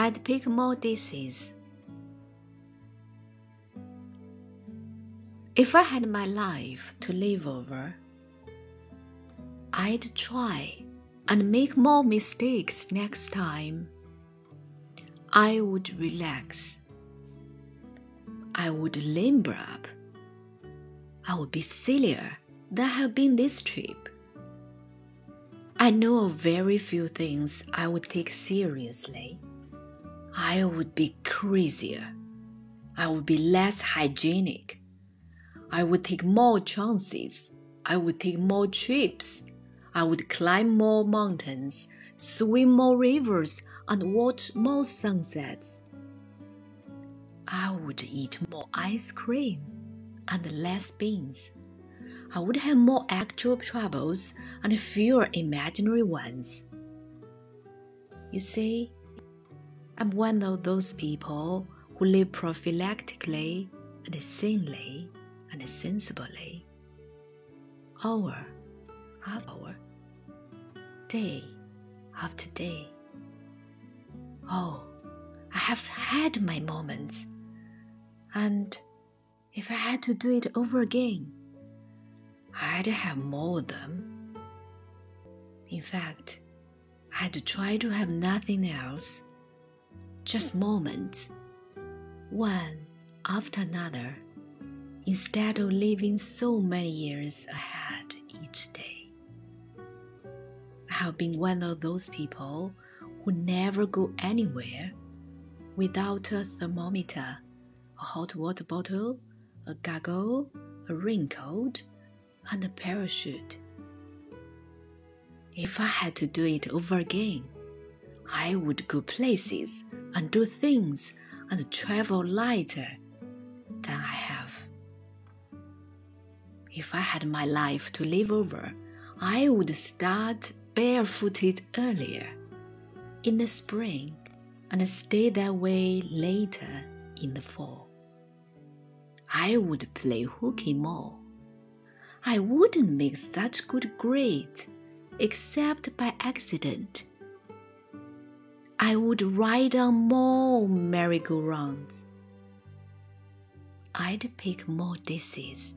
I'd pick more dishes. If I had my life to live over, I'd try and make more mistakes next time. I would relax. I would limber up. I would be sillier than I have been this trip. I know of very few things I would take seriously. I would be crazier. I would be less hygienic. I would take more chances. I would take more trips. I would climb more mountains, swim more rivers, and watch more sunsets. I would eat more ice cream and less beans. I would have more actual troubles and fewer imaginary ones. You see, I'm one of those people who live prophylactically and sanely and sensibly. Hour after hour, day after day. Oh, I have had my moments, and if I had to do it over again, I'd have more of them. In fact, I'd try to have nothing else, just moments, one after another, instead of living so many years ahead each day. I have been one of those people who never go anywhere without a thermometer, a hot water bottle, a goggle, a raincoat, and a parachute. If I had to do it over again, I would go places and do things and travel lighter than I have. If I had my life to live over, I would start barefooted earlier in the spring and stay that way later in the fall. I would play hooky more. I wouldn't make such good grades except by accident. I would ride on more merry-go-rounds. I'd pick more dishes